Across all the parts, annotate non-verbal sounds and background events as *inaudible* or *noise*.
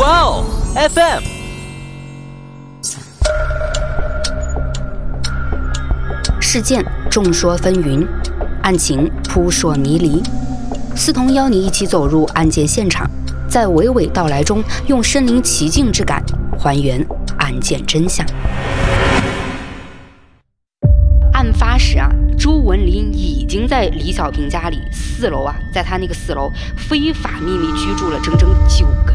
哇哦，FM。事件众说纷纭，案情扑朔迷离。思彤邀你一起走入案件现场，在娓娓道来中，用身临其境之感还原案件真相。案发时啊，朱文林已经在李小平家里四楼啊，在他那个四楼非法秘密居住了整整九个。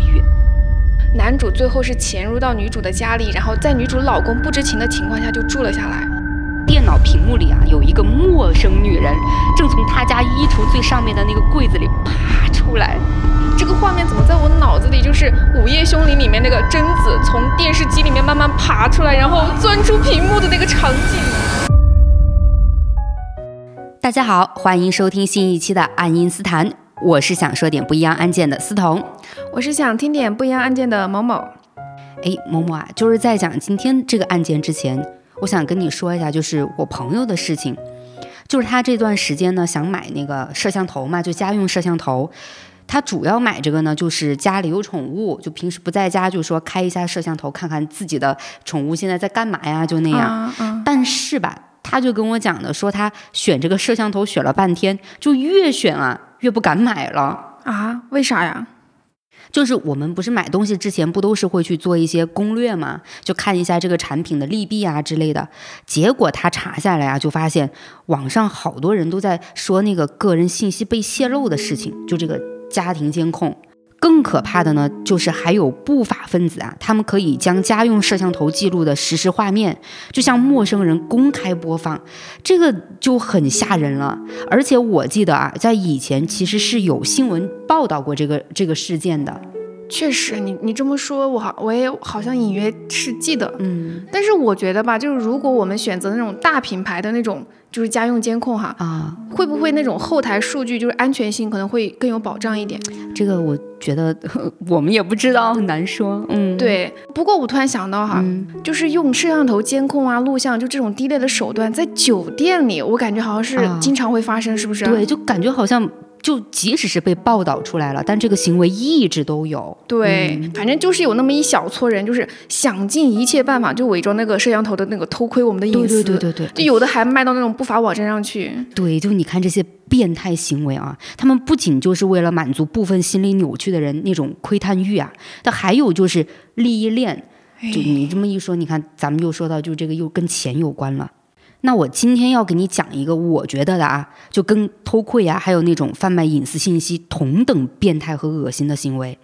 男主最后是潜入到女主的家里，然后在女主老公不知情的情况下就住了下来。电脑屏幕里啊，有一个陌生女人正从他家衣橱最上面的那个柜子里爬出来。这个画面怎么在我脑子里就是《午夜凶铃》里面那个贞子从电视机里面慢慢爬出来，然后钻出屏幕的那个场景？大家好，欢迎收听新一期的《爱因斯坦》，我是想说点不一样案件的思彤，我是想听点不一样案件的某某。哎，某某啊，就是在讲今天这个案件之前，我想跟你说一下，就是我朋友的事情，就是他这段时间呢想买那个摄像头嘛，就家用摄像头。他主要买这个呢，就是家里有宠物，就平时不在家，就说开一下摄像头，看看自己的宠物现在在干嘛呀，就那样。但是吧。他就跟我讲的，说他选这个摄像头选了半天，就越选啊越不敢买了啊？为啥呀？就是我们不是买东西之前不都是会去做一些攻略嘛，就看一下这个产品的利弊啊之类的。结果他查下来啊，就发现网上好多人都在说那个个人信息被泄露的事情，就这个家庭监控。更可怕的呢，就是还有不法分子啊，他们可以将家用摄像头记录的实时画面，就向陌生人公开播放，这个就很吓人了。而且我记得啊，在以前其实是有新闻报道过这个这个事件的。确实，你你这么说，我好我也好像隐约是记得，嗯。但是我觉得吧，就是如果我们选择那种大品牌的那种，就是家用监控哈，啊，会不会那种后台数据就是安全性可能会更有保障一点？这个我觉得我们也不知道，很难说。嗯，对。不过我突然想到哈，就是用摄像头监控啊、录像，就这种低劣的手段，在酒店里，我感觉好像是经常会发生，是不是？对，就感觉好像。就即使是被报道出来了，但这个行为一直都有。对，反正就是有那么一小撮人，就是想尽一切办法，就伪装那个摄像头的那个偷窥我们的隐私。对对对对对，就有的还卖到那种不法网站上去。对，就你看这些变态行为啊，他们不仅就是为了满足部分心理扭曲的人那种窥探欲啊，但还有就是利益链。就你这么一说，你看咱们又说到，就这个又跟钱有关了。那我今天要给你讲一个我觉得的啊，就跟偷窥啊，还有那种贩卖隐私信息同等变态和恶心的行为。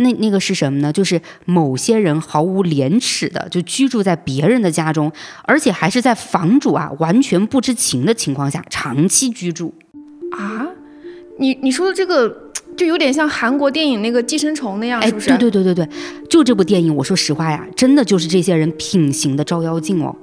那那个是什么呢？就是某些人毫无廉耻的就居住在别人的家中，而且还是在房主啊完全不知情的情况下长期居住。啊，你你说的这个 *tsk* 就有点像韩国电影那个寄生虫那样，是不是？对对对对对，就这部电影，我说实话呀，真的就是这些人品行的照妖镜哦。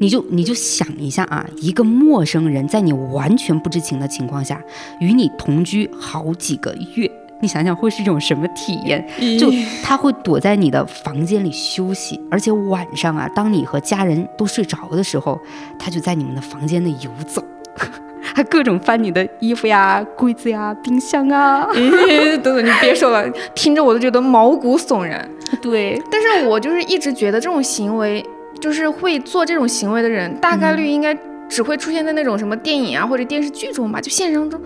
你就你就想一下啊，一个陌生人在你完全不知情的情况下与你同居好几个月，你想想会是一种什么体验？就他会躲在你的房间里休息，而且晚上啊，当你和家人都睡着的时候，他就在你们的房间内游走，*laughs* 还各种翻你的衣服呀、柜子呀、冰箱啊。等等，你别说了，听着我都觉得毛骨悚然。*laughs* 对，但是我就是一直觉得这种行为。就是会做这种行为的人，大概率应该只会出现在那种什么电影啊或者电视剧中吧，就现实当中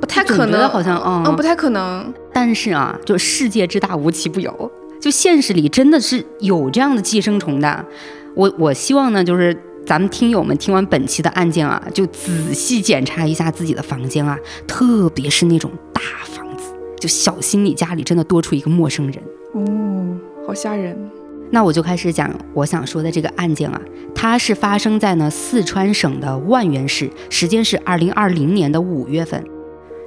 不太可能，好像嗯不太可能。但是啊，就世界之大无奇不有，就现实里真的是有这样的寄生虫的。我我希望呢，就是咱们听友们听完本期的案件啊，就仔细检查一下自己的房间啊，特别是那种大房子，就小心你家里真的多出一个陌生人。哦，好吓人。那我就开始讲我想说的这个案件啊，它是发生在呢四川省的万源市，时间是二零二零年的五月份。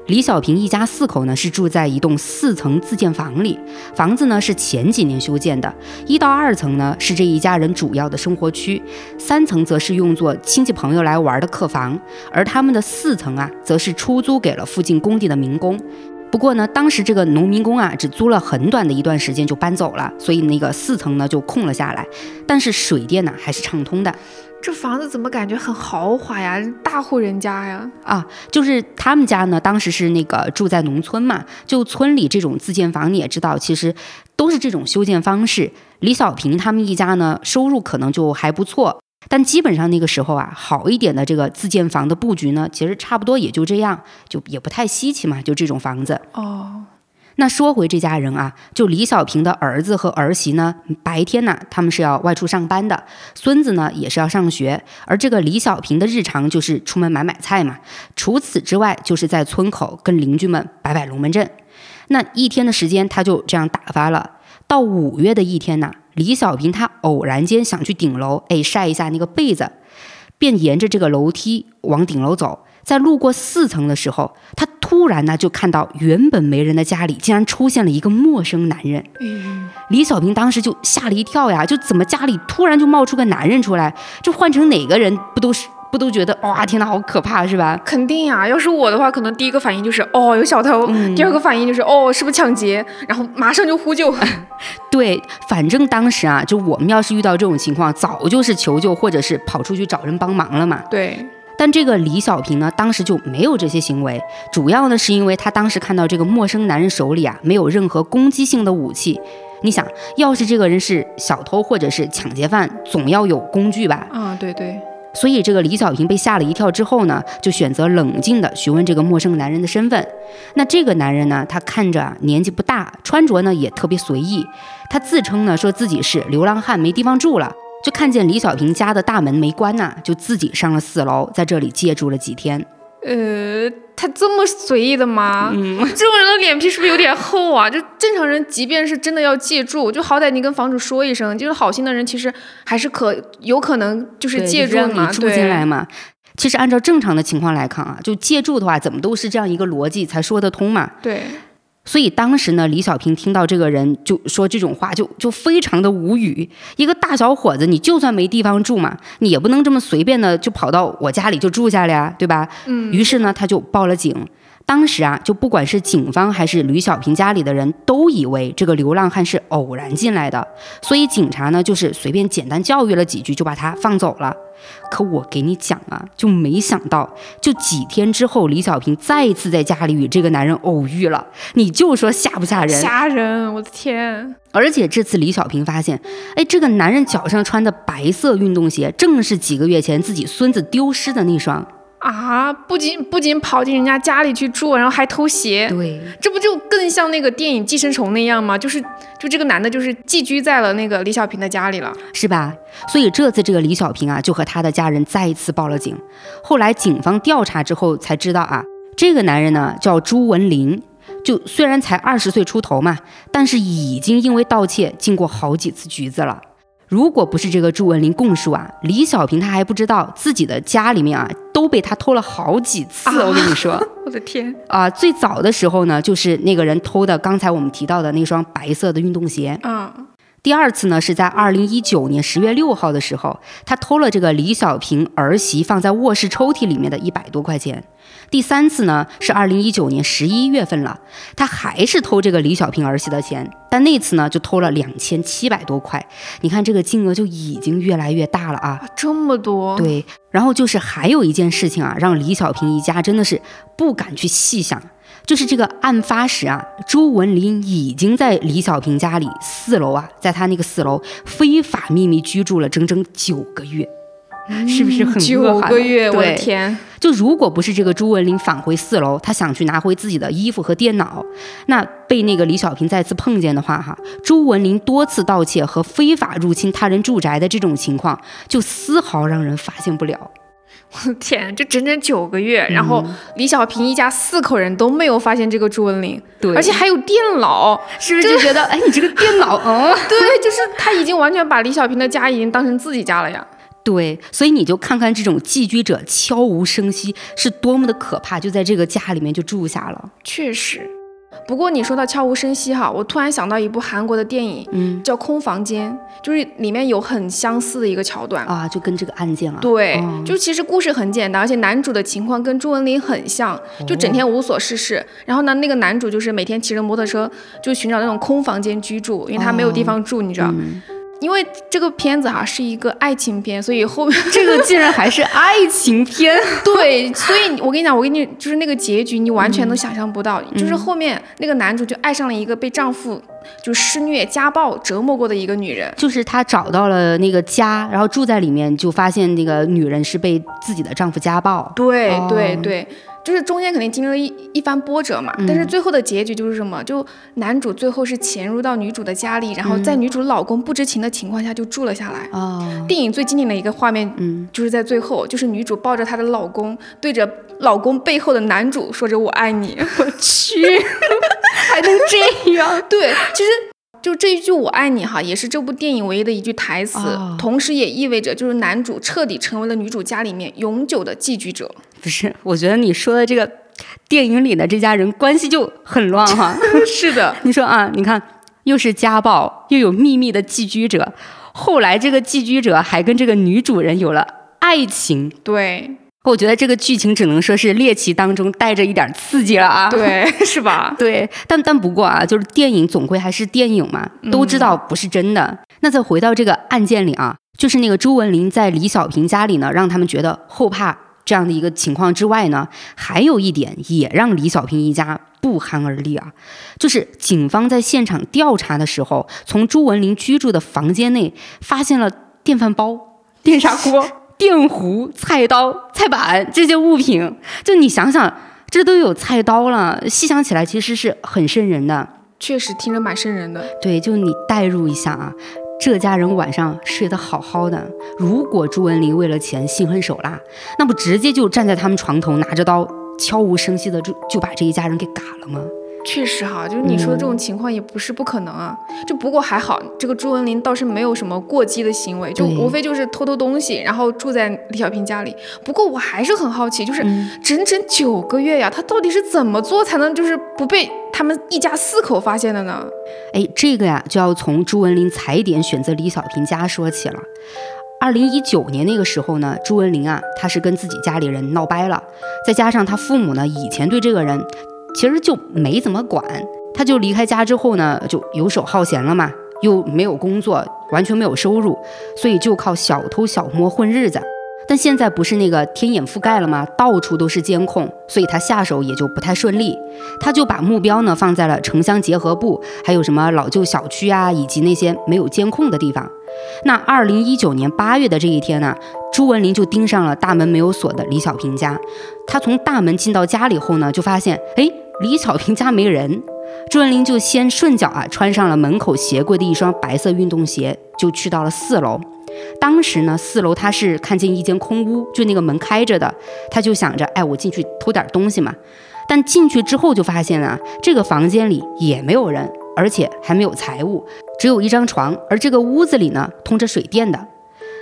李小平一家四口呢是住在一栋四层自建房里，房子呢是前几年修建的，一到二层呢是这一家人主要的生活区，三层则是用作亲戚朋友来玩的客房，而他们的四层啊则是出租给了附近工地的民工。不过呢，当时这个农民工啊，只租了很短的一段时间就搬走了，所以那个四层呢就空了下来。但是水电呢还是畅通的。这房子怎么感觉很豪华呀？大户人家呀？啊，就是他们家呢，当时是那个住在农村嘛，就村里这种自建房，你也知道，其实都是这种修建方式。李小平他们一家呢，收入可能就还不错。但基本上那个时候啊，好一点的这个自建房的布局呢，其实差不多也就这样，就也不太稀奇嘛，就这种房子。哦，那说回这家人啊，就李小平的儿子和儿媳呢，白天呢他们是要外出上班的，孙子呢也是要上学，而这个李小平的日常就是出门买买菜嘛，除此之外就是在村口跟邻居们摆摆龙门阵。那一天的时间他就这样打发了。到五月的一天呢。李小平他偶然间想去顶楼，哎，晒一下那个被子，便沿着这个楼梯往顶楼走。在路过四层的时候，他突然呢就看到原本没人的家里竟然出现了一个陌生男人。李小平当时就吓了一跳呀，就怎么家里突然就冒出个男人出来？这换成哪个人不都是？不都觉得哇天呐好可怕是吧？肯定呀，要是我的话，可能第一个反应就是哦有小偷，第二个反应就是哦是不是抢劫，然后马上就呼救。*laughs* 对，反正当时啊，就我们要是遇到这种情况，早就是求救或者是跑出去找人帮忙了嘛。对，但这个李小平呢，当时就没有这些行为，主要呢是因为他当时看到这个陌生男人手里啊没有任何攻击性的武器。你想要是这个人是小偷或者是抢劫犯，总要有工具吧？啊，对对。所以，这个李小平被吓了一跳之后呢，就选择冷静的询问这个陌生男人的身份。那这个男人呢，他看着年纪不大，穿着呢也特别随意。他自称呢，说自己是流浪汉，没地方住了，就看见李小平家的大门没关呐，就自己上了四楼，在这里借住了几天。呃，他这么随意的吗？嗯，这种人的脸皮是不是有点厚啊？就正常人，即便是真的要借住，就好歹你跟房主说一声，就是好心的人，其实还是可有可能就是借住嘛，住进来嘛。其实按照正常的情况来看啊，就借住的话，怎么都是这样一个逻辑才说得通嘛。对。所以当时呢，李小平听到这个人就说这种话，就就非常的无语。一个大小伙子，你就算没地方住嘛，你也不能这么随便的就跑到我家里就住下了呀，对吧？嗯。于是呢，他就报了警。当时啊，就不管是警方还是吕小平家里的人都以为这个流浪汉是偶然进来的，所以警察呢就是随便简单教育了几句就把他放走了。可我给你讲啊，就没想到，就几天之后，李小平再一次在家里与这个男人偶遇了。你就说吓不吓人？吓人！我的天！而且这次李小平发现，哎，这个男人脚上穿的白色运动鞋，正是几个月前自己孙子丢失的那双。啊！不仅不仅跑进人家家里去住，然后还偷鞋，对，这不就更像那个电影《寄生虫》那样吗？就是，就这个男的，就是寄居在了那个李小平的家里了，是吧？所以这次这个李小平啊，就和他的家人再一次报了警。后来警方调查之后才知道啊，这个男人呢叫朱文林，就虽然才二十岁出头嘛，但是已经因为盗窃进过好几次局子了。如果不是这个朱文林供述啊，李小平他还不知道自己的家里面啊都被他偷了好几次。我跟你说，*laughs* 我的天啊！最早的时候呢，就是那个人偷的刚才我们提到的那双白色的运动鞋。嗯。第二次呢，是在二零一九年十月六号的时候，他偷了这个李小平儿媳放在卧室抽屉里面的一百多块钱。第三次呢，是二零一九年十一月份了，他还是偷这个李小平儿媳的钱，但那次呢，就偷了两千七百多块。你看这个金额就已经越来越大了啊，这么多。对，然后就是还有一件事情啊，让李小平一家真的是不敢去细想。就是这个案发时啊，朱文林已经在李小平家里四楼啊，在他那个四楼非法秘密居住了整整九个月，是不是很九个月？我的天！就如果不是这个朱文林返回四楼，他想去拿回自己的衣服和电脑，那被那个李小平再次碰见的话，哈，朱文林多次盗窃和非法入侵他人住宅的这种情况，就丝毫让人发现不了。*laughs* 天，这整整九个月，然后李小平一家四口人都没有发现这个朱文林，对，而且还有电脑，是不是就觉得，哎，你这个电脑，嗯，对，就是他已经完全把李小平的家已经当成自己家了呀。*laughs* 对，所以你就看看这种寄居者悄无声息是多么的可怕，就在这个家里面就住下了。确实。不过你说到悄无声息哈，我突然想到一部韩国的电影，嗯叫《空房间》，就是里面有很相似的一个桥段。啊，就跟这个案件啊，对，哦就其实故事很简单，而且男主的情况跟朱文林很像，就整天无所事事。然后呢，那个男主就是每天骑着摩托车，就寻找那种空房间居住，因为他没有地方住，你知道。嗯因为这个片子哈是一个爱情片，所以后面这个竟然还是爱情片，*laughs* *laughs* 对，所以我跟你讲，我跟你就是那个结局，你完全都想象不到，嗯就是后面那个男主就爱上了一个被丈夫就施虐、家暴、折磨过的一个女人。就是他找到了那个家，然后住在里面，就发现那个女人是被自己的丈夫家暴。对哦对对，就是中间肯定经历了一一番波折嘛，但是最后的结局就是什么？就男主最后是潜入到女主的家里，然后在女主老公不知情的情况下就住了下来。哦，电影最经典的一个画面，嗯，就是在最后，就是女主抱着她的老公，对着老公背后的男主说着“我爱你 *laughs* ”。我去，*laughs* 还能这样？*laughs* 对，其实就这一句“我爱你”哈，也是这部电影唯一的一句台词，哦同时也意味着就是男主彻底成为了女主家里面永久的寄居者。不是，我觉得你说的这个电影里的这家人关系就很乱哈。*laughs* 是的，*laughs* 你说啊，你看，又是家暴，又有秘密的寄居者，后来这个寄居者还跟这个女主人有了爱情。对我觉得这个剧情只能说是猎奇当中带着一点刺激了啊。对，是吧？*laughs* 对，但但不过啊，就是电影总归还是电影嘛，都知道不是真的。那再回到这个案件里啊，就是那个朱文林在李小平家里呢，让他们觉得后怕这样的一个情况之外呢，还有一点也让李小平一家不寒而栗啊，就是警方在现场调查的时候，从朱文林居住的房间内发现了电饭煲、*laughs* 电砂锅、*laughs* 电壶、菜刀、菜板这些物品。就你想想，这都有菜刀了，细想起来其实是很瘆人的。确实听着蛮瘆人的。对，就你代入一下啊，这家人晚上睡得好好的，如果朱文林为了钱心狠手辣，那不直接就站在他们床头拿着刀，悄无声息的就就把这一家人给嘎了吗？确实哈，就是你说的这种情况也不是不可能啊。就不过还好，这个朱文林倒是没有什么过激的行为，就无非就是偷偷东西，然后住在李小平家里。不过我还是很好奇，就是整整九个月呀，他到底是怎么做才能就是不被他们一家四口发现的呢？哎，这个呀，就要从朱文林踩点选择李小平家说起了。二零一九年那个时候呢，朱文林啊，他是跟自己家里人闹掰了，再加上他父母呢，以前对这个人其实就没怎么管，他就离开家之后呢，就游手好闲了嘛，又没有工作，完全没有收入，所以就靠小偷小摸混日子。但现在不是那个天眼覆盖了吗？到处都是监控，所以他下手也就不太顺利。他就把目标呢放在了城乡结合部，还有什么老旧小区啊，以及那些没有监控的地方。那二零一九年八月的这一天呢，朱文林就盯上了大门没有锁的李小平家。他从大门进到家里后呢，就发现，哎，李小平家没人。朱文林就先顺脚啊穿上了门口鞋柜的一双白色运动鞋，就去到了四楼。当时呢，四楼他是看见一间空屋，就那个门开着的，他就想着，哎，我进去偷点东西嘛。但进去之后就发现啊，这个房间里也没有人，而且还没有财物，只有一张床，而这个屋子里呢通着水电的。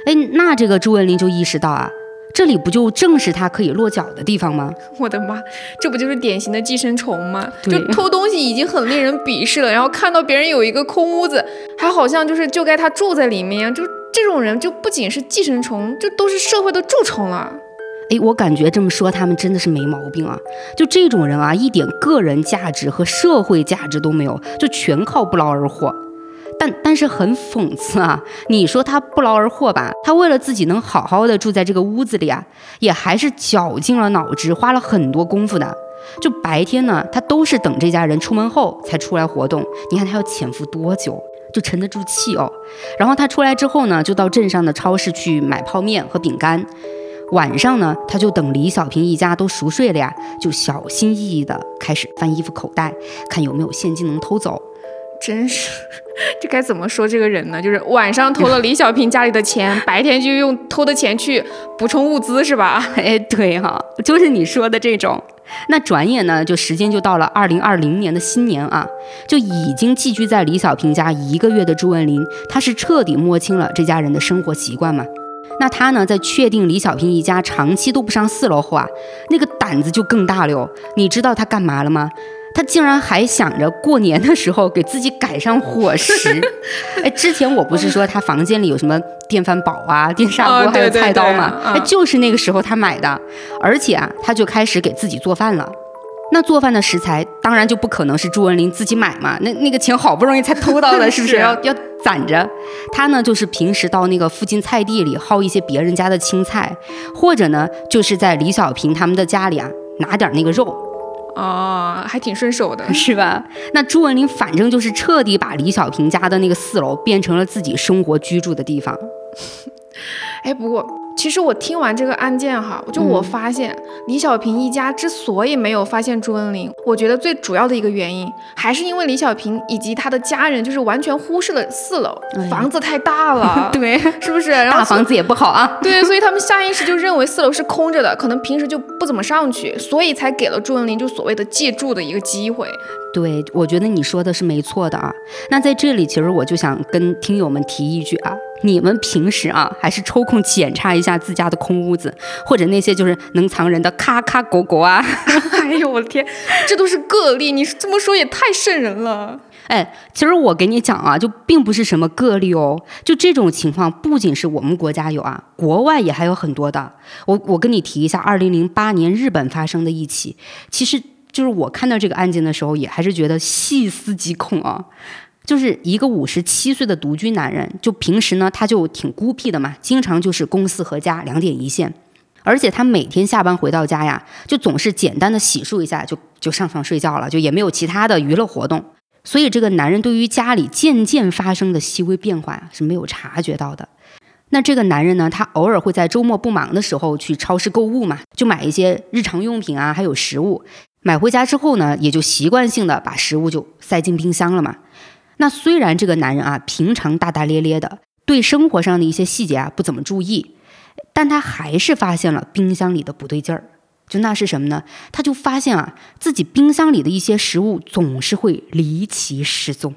哎，那这个朱文林就意识到啊，这里不就正是他可以落脚的地方吗？我的妈，这不就是典型的寄生虫吗？就偷东西已经很令人鄙视了，然后看到别人有一个空屋子，还好像就是就该他住在里面一样，就这种人就不仅是寄生虫，就都是社会的蛀虫了。哎，我感觉这么说他们真的是没毛病啊！就这种人啊，一点个人价值和社会价值都没有，就全靠不劳而获。但但是很讽刺啊！你说他不劳而获吧，他为了自己能好好的住在这个屋子里啊，也还是绞尽了脑汁，花了很多功夫的。就白天呢，他都是等这家人出门后才出来活动。你看他要潜伏多久，就沉得住气哦。然后他出来之后呢，就到镇上的超市去买泡面和饼干。晚上呢，他就等李小平一家都熟睡了呀，就小心翼翼的开始翻衣服口袋，看有没有现金能偷走。真是，这该怎么说这个人呢？就是晚上偷了李小平家里的钱，白天就用偷的钱去补充物资，是吧？*laughs* 哎，对哈、就是你说的这种。那转眼呢，就时间就到了二零二零年的新年啊，就已经寄居在李小平家一个月的朱文林，他是彻底摸清了这家人的生活习惯嘛。那他呢，在确定李小平一家长期都不上四楼后啊，那个胆子就更大了哟。你知道他干嘛了吗？他竟然还想着过年的时候给自己改上伙食。*laughs* 哎，之前我不是说他房间里有什么电饭煲啊、电砂锅还有菜刀吗？哎，就是那个时候他买的，而且啊，他就开始给自己做饭了。那做饭的食材当然就不可能是朱文林自己买嘛，那那个钱好不容易才偷到的，*laughs* 是不是要要攒着？他呢就是平时到那个附近菜地里薅一些别人家的青菜，或者呢就是在李小平他们的家里啊拿点那个肉，哦，还挺顺手的，*laughs* 是吧？那朱文林反正就是彻底把李小平家的那个四楼变成了自己生活居住的地方。*laughs* 哎，不过。其实我听完这个案件哈，就我发现李小平一家之所以没有发现朱文林，我觉得最主要的一个原因还是因为李小平以及他的家人就是完全忽视了四楼房子太大了，*laughs* 对，是不是？大房子也不好啊。*laughs* 对，所以他们下意识就认为四楼是空着的，可能平时就不怎么上去，所以才给了朱文林就所谓的借住的一个机会。对，我觉得你说的是没错的啊。那在这里，其实我就想跟听友们提一句啊。你们平时啊，还是抽空检查一下自家的空屋子，或者那些就是能藏人的咔咔狗狗啊！*laughs* 哎呦我的天，这都是个例，你这么说也太瘆人了。哎，其实我给你讲啊，就并不是什么个例哦，就这种情况不仅是我们国家有啊，国外也还有很多的。我我跟你提一下，二零零八年日本发生的一起，其实就是我看到这个案件的时候，也还是觉得细思极恐啊。就是一个五十七岁的独居男人，就平时呢他就挺孤僻的嘛，经常就是公司和家两点一线，而且他每天下班回到家呀，就总是简单的洗漱一下就就上床睡觉了，就也没有其他的娱乐活动，所以这个男人对于家里渐渐发生的细微变化是没有察觉到的。那这个男人呢，他偶尔会在周末不忙的时候去超市购物嘛，就买一些日常用品啊，还有食物，买回家之后呢，也就习惯性的把食物就塞进冰箱了嘛。那虽然这个男人啊，平常大大咧咧的，对生活上的一些细节啊不怎么注意，但他还是发现了冰箱里的不对劲儿。就那是什么呢？他就发现啊，自己冰箱里的一些食物总是会离奇失踪。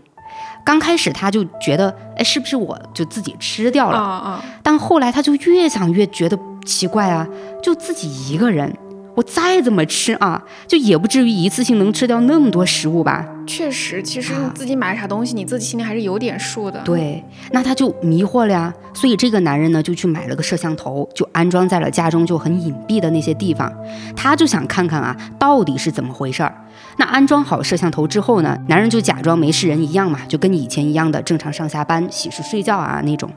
刚开始他就觉得，哎，是不是我就自己吃掉了？但后来他就越想越觉得奇怪啊，就自己一个人。我再怎么吃啊，就也不至于一次性能吃掉那么多食物吧？确实，其实你自己买啥东西，你自己心里还是有点数的。对，那他就迷惑了呀。所以这个男人呢，就去买了个摄像头，就安装在了家中就很隐蔽的那些地方。他就想看看啊，到底是怎么回事儿。那安装好摄像头之后呢，男人就假装没事人一样嘛，就跟你以前一样的正常上下班、洗漱、睡觉啊那种。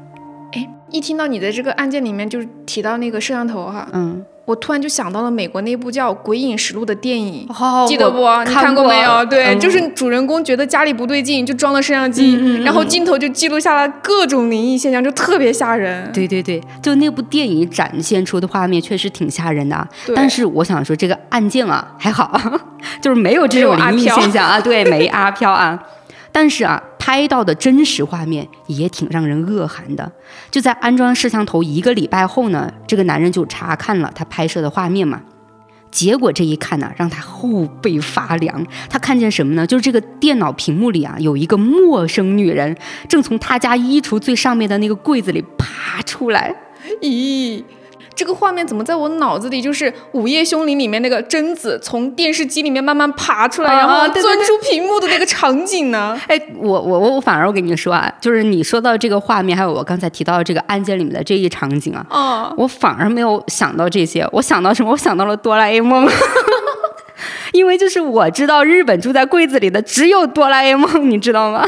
哎，一听到你的这个案件里面就是提到那个摄像头哈，嗯。我突然就想到了美国那部叫《鬼影实录》的电影，记得不？你看过没有？对，就是主人公觉得家里不对劲，就装了摄像机，然后镜头就记录下了各种灵异现象，就特别吓人。对对对，就那部电影展现出的画面确实挺吓人的。但是我想说，这个案件啊还好，*laughs* 就是没有这种灵异现象啊，对，没阿飘啊。但是啊，拍到的真实画面也挺让人恶寒的。就在安装摄像头一个礼拜后呢，这个男人就查看了他拍摄的画面嘛。结果这一看呢，让他后背发凉。他看见什么呢？就是这个电脑屏幕里啊，有一个陌生女人正从他家衣橱最上面的那个柜子里爬出来。咦？这个画面怎么在我脑子里就是《午夜凶铃》里面那个贞子从电视机里面慢慢爬出来，然后钻出屏幕的那个场景呢？哎，我我我反而我跟你说啊，就是你说到这个画面，还有我刚才提到的这个案件里面的这一场景啊，哦，我反而没有想到这些，我想到什么？我想到了哆啦 A 梦，*laughs* 因为就是我知道日本住在柜子里的只有哆啦 A 梦，你知道吗？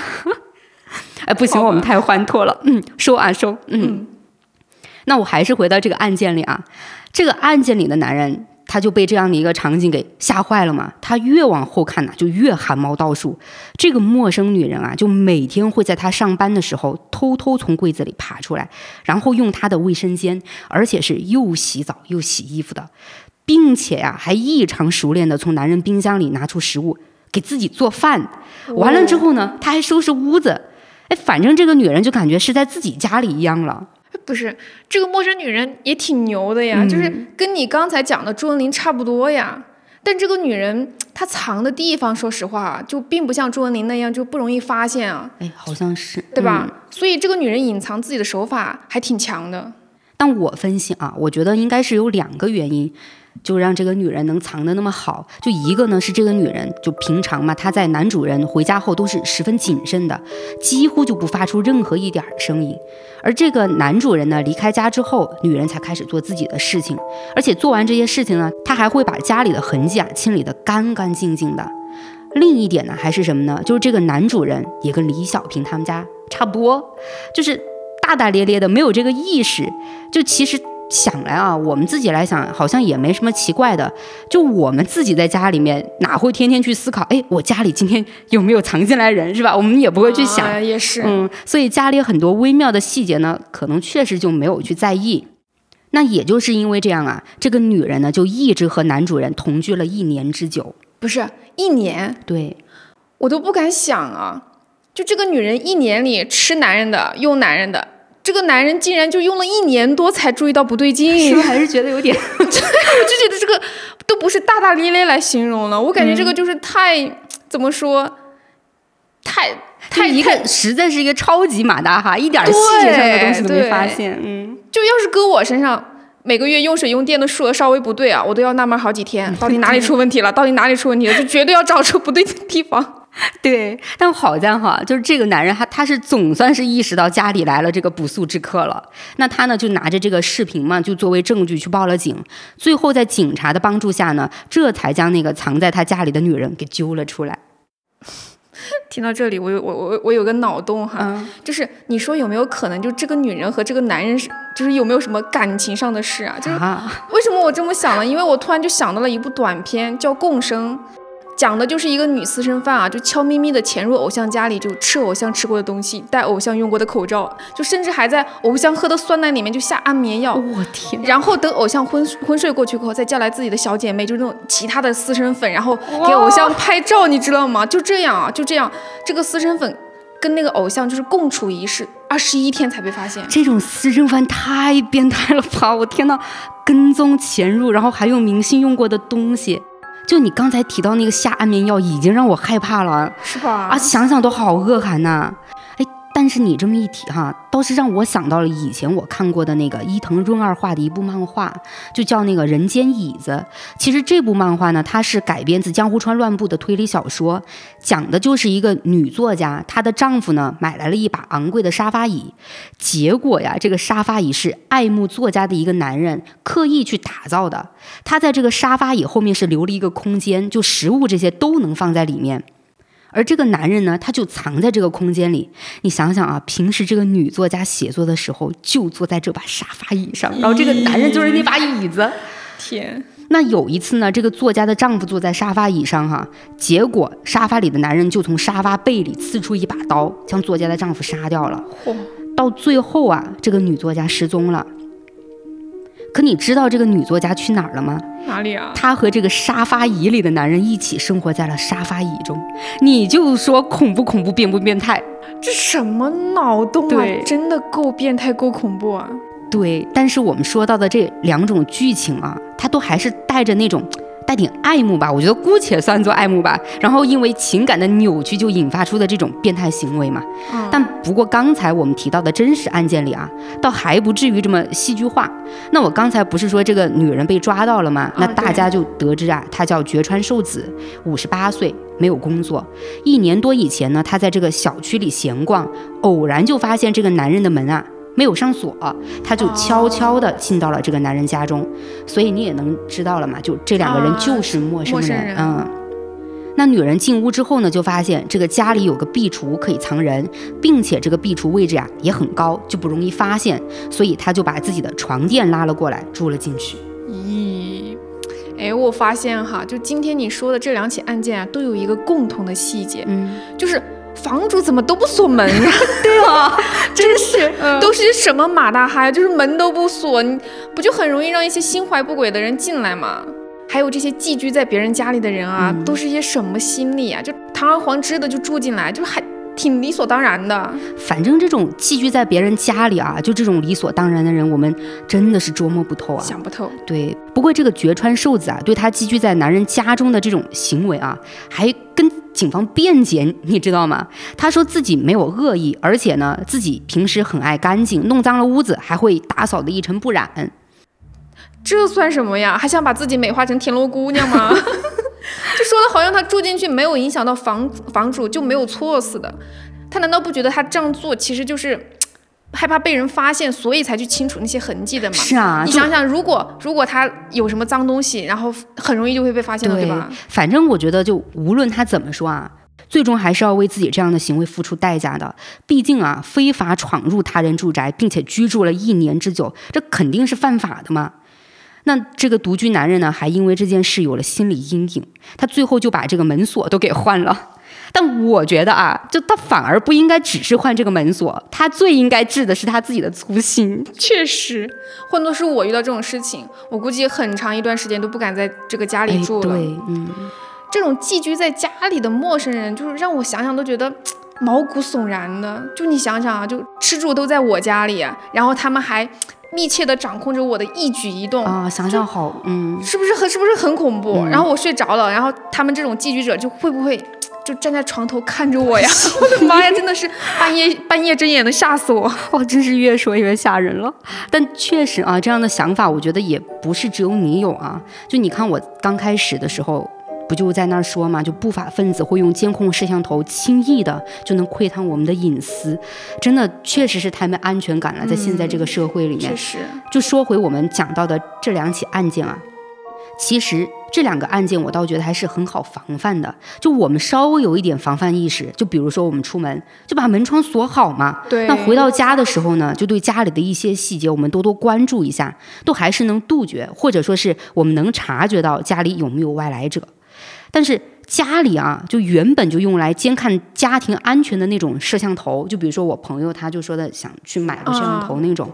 *laughs* 哎，不行，我们太欢脱了，嗯，收啊收，嗯。那我还是回到这个案件里啊，这个案件里的男人他就被这样的一个场景给吓坏了嘛。他越往后看呢，就越汗毛倒竖。这个陌生女人啊，就每天会在他上班的时候偷偷从柜子里爬出来，然后用他的卫生间，而且是又洗澡又洗衣服的，并且呀，还异常熟练的从男人冰箱里拿出食物给自己做饭。完了之后呢，他还收拾屋子。哎，反正这个女人就感觉是在自己家里一样了。不是这个陌生女人也挺牛的呀，就是跟你刚才讲的朱文林差不多呀。但这个女人她藏的地方，说实话就并不像朱文林那样就不容易发现啊。哎，好像是，对吧？所以这个女人隐藏自己的手法还挺强的。但我分析啊，我觉得应该是有两个原因。就让这个女人能藏得那么好，就一个呢是这个女人，就平常嘛，她在男主人回家后都是十分谨慎的，几乎就不发出任何一点声音。而这个男主人呢离开家之后，女人才开始做自己的事情，而且做完这些事情呢，她还会把家里的痕迹啊清理得干干净净的。另一点呢还是什么呢？就是这个男主人也跟李小平他们家差不多，就是大大咧咧的，没有这个意识，就其实。想来啊，我们自己来想，好像也没什么奇怪的。就我们自己在家里面，哪会天天去思考？哎，我家里今天有没有藏进来人，是吧？我们也不会去想。也是，嗯，所以家里很多微妙的细节呢，可能确实就没有去在意。那也就是因为这样啊，这个女人呢，就一直和男主人同居了一年之久。不是一年？对，我都不敢想啊！就这个女人一年里吃男人的，用男人的。这个男人竟然就用了一年多才注意到不对劲，还是觉得有点？*laughs* 我就觉得这个都不是大大咧咧来形容了，我感觉这个就是太怎么说，太太一个实在是一个超级马大哈，一点细节上的东西都没发现。嗯，就要是搁我身上，每个月用水用电的数额稍微不对啊，我都要纳闷好几天，*laughs* 到底哪里出问题了？到底哪里出问题了？就绝对要找出不对的地方。*laughs* 对，但好在哈，就是这个男人他他是总算是意识到家里来了这个不速之客了。那他呢就拿着这个视频嘛，就作为证据去报了警。最后在警察的帮助下呢，这才将那个藏在他家里的女人给揪了出来。*laughs* 听到这里，我有我我我有个脑洞哈，就是你说有没有可能，就这个女人和这个男人是，就是有没有什么感情上的事啊？就是为什么我这么想呢？因为我突然就想到了一部短片，叫《共生》。讲的就是一个女私生饭啊，就悄咪咪的潜入偶像家里，就吃偶像吃过的东西，戴偶像用过的口罩，就甚至还在偶像喝的酸奶里面就下安眠药。我天！然后等偶像昏昏睡过去过后，再叫来自己的小姐妹，就那种其他的私生粉，然后给偶像拍照，你知道吗？就这样啊，就这样，这个私生粉跟那个偶像就是共处一室，二十一天才被发现。这种私生饭太变态了吧！我天呐，跟踪潜入，然后还用明星用过的东西。就你刚才提到那个下安眠药，已经让我害怕了，是吧？啊，想想都好恶寒呐。但是你这么一提哈，倒是让我想到了以前我看过的那个伊藤润二画的一部漫画，就叫那个《人间椅子》。其实这部漫画呢，它是改编自江户川乱步的推理小说，讲的就是一个女作家，她的丈夫呢买来了一把昂贵的沙发椅，结果呀，这个沙发椅是爱慕作家的一个男人刻意去打造的，他在这个沙发椅后面是留了一个空间，就食物这些都能放在里面。而这个男人呢，他就藏在这个空间里。你想想啊，平时这个女作家写作的时候，就坐在这把沙发椅上，然后这个男人就是那把椅子。天！那有一次呢，这个作家的丈夫坐在沙发椅上哈，结果沙发里的男人就从沙发背里刺出一把刀，将作家的丈夫杀掉了。到最后啊，这个女作家失踪了。可你知道这个女作家去哪儿了吗？哪里啊？她和这个沙发椅里的男人一起生活在了沙发椅中。你就说恐不恐怖，变不变态？这什么脑洞啊？真的够变态，够恐怖啊！对，但是我们说到的这两种剧情啊，它都还是带着那种。带点爱慕吧，我觉得姑且算作爱慕吧。然后因为情感的扭曲，就引发出的这种变态行为嘛。但不过刚才我们提到的真实案件里啊，倒还不至于这么戏剧化。那我刚才不是说这个女人被抓到了吗？那大家就得知啊，她叫绝川寿子，五十八岁，没有工作。一年多以前呢，她在这个小区里闲逛，偶然就发现这个男人的门啊。没有上锁，他就悄悄地进到了这个男人家中，所以你也能知道了嘛，就这两个人就是陌生人。嗯，那女人进屋之后呢，就发现这个家里有个壁橱可以藏人，并且这个壁橱位置呀也很高，就不容易发现，所以她就把自己的床垫拉了过来住了进去。咦，哎，我发现哈，就今天你说的这两起案件啊，都有一个共同的细节，嗯，就是。房主怎么都不锁门呀？*laughs* 对啊，*laughs* 真是都是些什么马大哈呀，就是门都不锁，你不就很容易让一些心怀不轨的人进来吗？还有这些寄居在别人家里的人啊，都是一些什么心理啊？就堂而皇之的就住进来，就还挺理所当然的。反正这种寄居在别人家里啊，就这种理所当然的人，我们真的是捉摸不透啊，想不透。对，不过这个绝川寿子啊，对他寄居在男人家中的这种行为啊，还跟。警方辩解，你知道吗？他说自己没有恶意，而且呢，自己平时很爱干净，弄脏了屋子还会打扫的一尘不染。这算什么呀？还想把自己美化成田螺姑娘吗？*laughs* *laughs* 就说的好像他住进去没有影响到房房主就没有错似的。他难道不觉得他这样做其实就是 *tsk* 害怕被人发现，所以才去清除那些痕迹的吗？是啊，你想想，如果如果他有什么脏东西，然后很容易就会被发现了，对吧？反正我觉得，就无论他怎么说啊。最终还是要为自己这样的行为付出代价的。毕竟啊，非法闯入他人住宅，并且居住了一年之久，这肯定是犯法的嘛。那这个独居男人呢，还因为这件事有了心理阴影，他最后就把这个门锁都给换了。*laughs* 但我觉得啊，就他反而不应该只是换这个门锁，他最应该治的是他自己的粗心。确实，换作是我遇到这种事情，我估计很长一段时间都不敢在这个家里住了。对，嗯。这种寄居在家里的陌生人，就是让我想想都觉得毛骨悚然的。就你想想啊，就吃住都在我家里，然后他们还密切的掌控着我的一举一动啊！想想好，嗯，是不是很是不是很恐怖？然后我睡着了，然后他们这种寄居者就会不会 *tsk* 就站在床头看着我呀？*laughs* 我的妈呀，*laughs* 真的是半夜半夜睁眼的吓死我！哇，真是越说越吓人了。但确实啊，这样的想法，我觉得也不是只有你有啊。就你看我刚开始的时候。不就在那儿说嘛？就不法分子会用监控摄像头轻易的就能窥探我们的隐私，真的确实是太没安全感了。在现在这个社会里面，确实。就说回我们讲到的这两起案件啊，其实这两个案件我倒觉得还是很好防范的。就我们稍微有一点防范意识，就比如说我们出门就把门窗锁好嘛。对。那回到家的时候呢，就对家里的一些细节我们多多关注一下，都还是能杜绝，或者说是我们能察觉到家里有没有外来者。但是家里啊，就原本就用来监看家庭安全的那种摄像头，就比如说我朋友他就说的想去买个摄像头那种，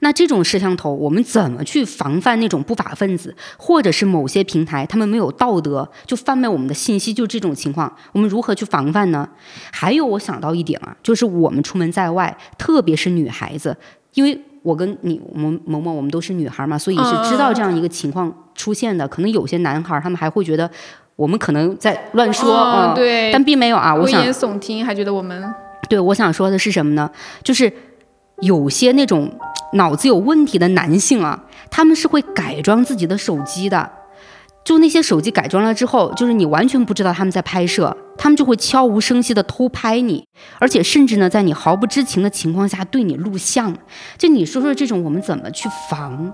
那这种摄像头我们怎么去防范那种不法分子，或者是某些平台他们没有道德就贩卖我们的信息，就这种情况，我们如何去防范呢？还有我想到一点啊，就是我们出门在外，特别是女孩子，因为我跟你我们萌萌我们都是女孩嘛，所以是知道这样一个情况出现的。可能有些男孩他们还会觉得。我们可能在乱说啊，对，但并没有啊。我想危言耸听，还觉得我们对我想说的是什么呢？就是有些那种脑子有问题的男性啊，他们是会改装自己的手机的。就那些手机改装了之后，就是你完全不知道他们在拍摄，他们就会悄无声息的偷拍你，而且甚至呢，在你毫不知情的情况下对你录像。就你说说这种，我们怎么去防？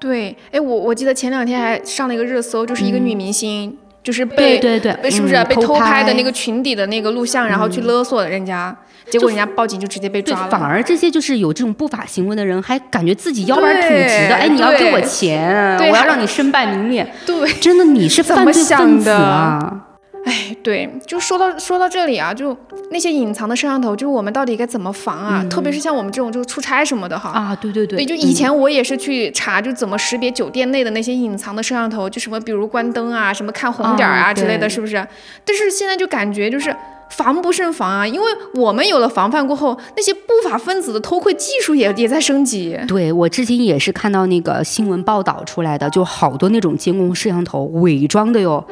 对，哎，我我记得前两天还上了一个热搜，就是一个女明星。就是被对对对是不是被偷拍的那个群底的那个录像，然后去勒索人家，结果人家报警就直接被抓了。反而这些就是有这种不法行为的人，还感觉自己腰板挺直的。哎，你要给我钱，我要让你身败名裂。对，真的你是犯罪分子啊！哎，对，就说到说到这里啊，就那些隐藏的摄像头，就是我们到底该怎么防啊？特别是像我们这种就出差什么的哈。啊，对对对。对，就以前我也是去查，就怎么识别酒店内的那些隐藏的摄像头，就什么比如关灯啊，什么看红点啊之类的，是不是？但是现在就感觉就是。防不胜防啊！因为我们有了防范过后，那些不法分子的偷窥技术也也在升级。对我至今也是看到那个新闻报道出来的，就好多那种监控摄像头伪装的哟，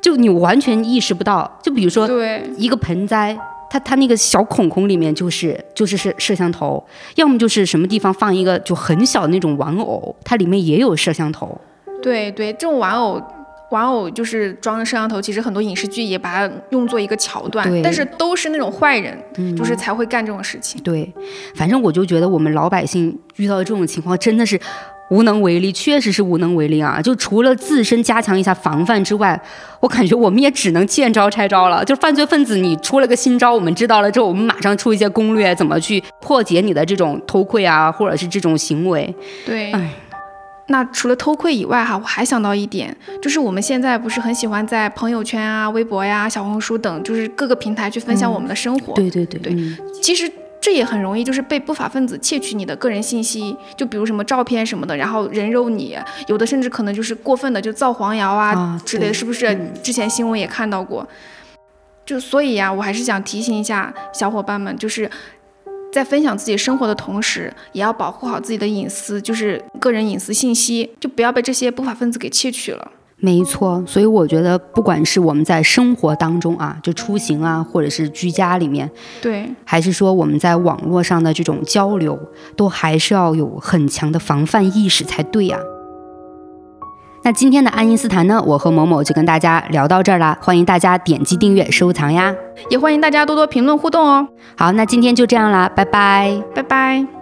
就你完全意识不到。就比如说，对一个盆栽，它它那个小孔孔里面就是就是摄摄像头，要么就是什么地方放一个就很小的那种玩偶，它里面也有摄像头。对对，这种玩偶。玩偶就是装摄像头，其实很多影视剧也把它用作一个桥段，但是都是那种坏人，就是才会干这种事情。对，反正我就觉得我们老百姓遇到这种情况真的是无能为力，确实是无能为力啊！就除了自身加强一下防范之外，我感觉我们也只能见招拆招了。就犯罪分子你出了个新招，我们知道了之后，我们马上出一些攻略，怎么去破解你的这种偷窥啊，或者是这种行为。对，哎。那除了偷窥以外，哈，我还想到一点，就是我们现在不是很喜欢在朋友圈啊、微博呀、小红书等，就是各个平台去分享我们的生活。对对对对，其实这也很容易，就是被不法分子窃取你的个人信息，就比如什么照片什么的，然后人肉你，有的甚至可能就是过分的就造黄谣啊之类的，是不是？之前新闻也看到过。就所以呀，我还是想提醒一下小伙伴们，就是。在分享自己生活的同时，也要保护好自己的隐私，就是个人隐私信息，就不要被这些不法分子给窃取了。没错，所以我觉得，不管是我们在生活当中啊，就出行啊，或者是居家里面，对，还是说我们在网络上的这种交流，都还是要有很强的防范意识才对呀。那今天的爱因斯坦呢，我和某某就跟大家聊到这儿啦，欢迎大家点击订阅、收藏呀，也欢迎大家多多评论互动哦。好，那今天就这样啦，拜拜，拜拜。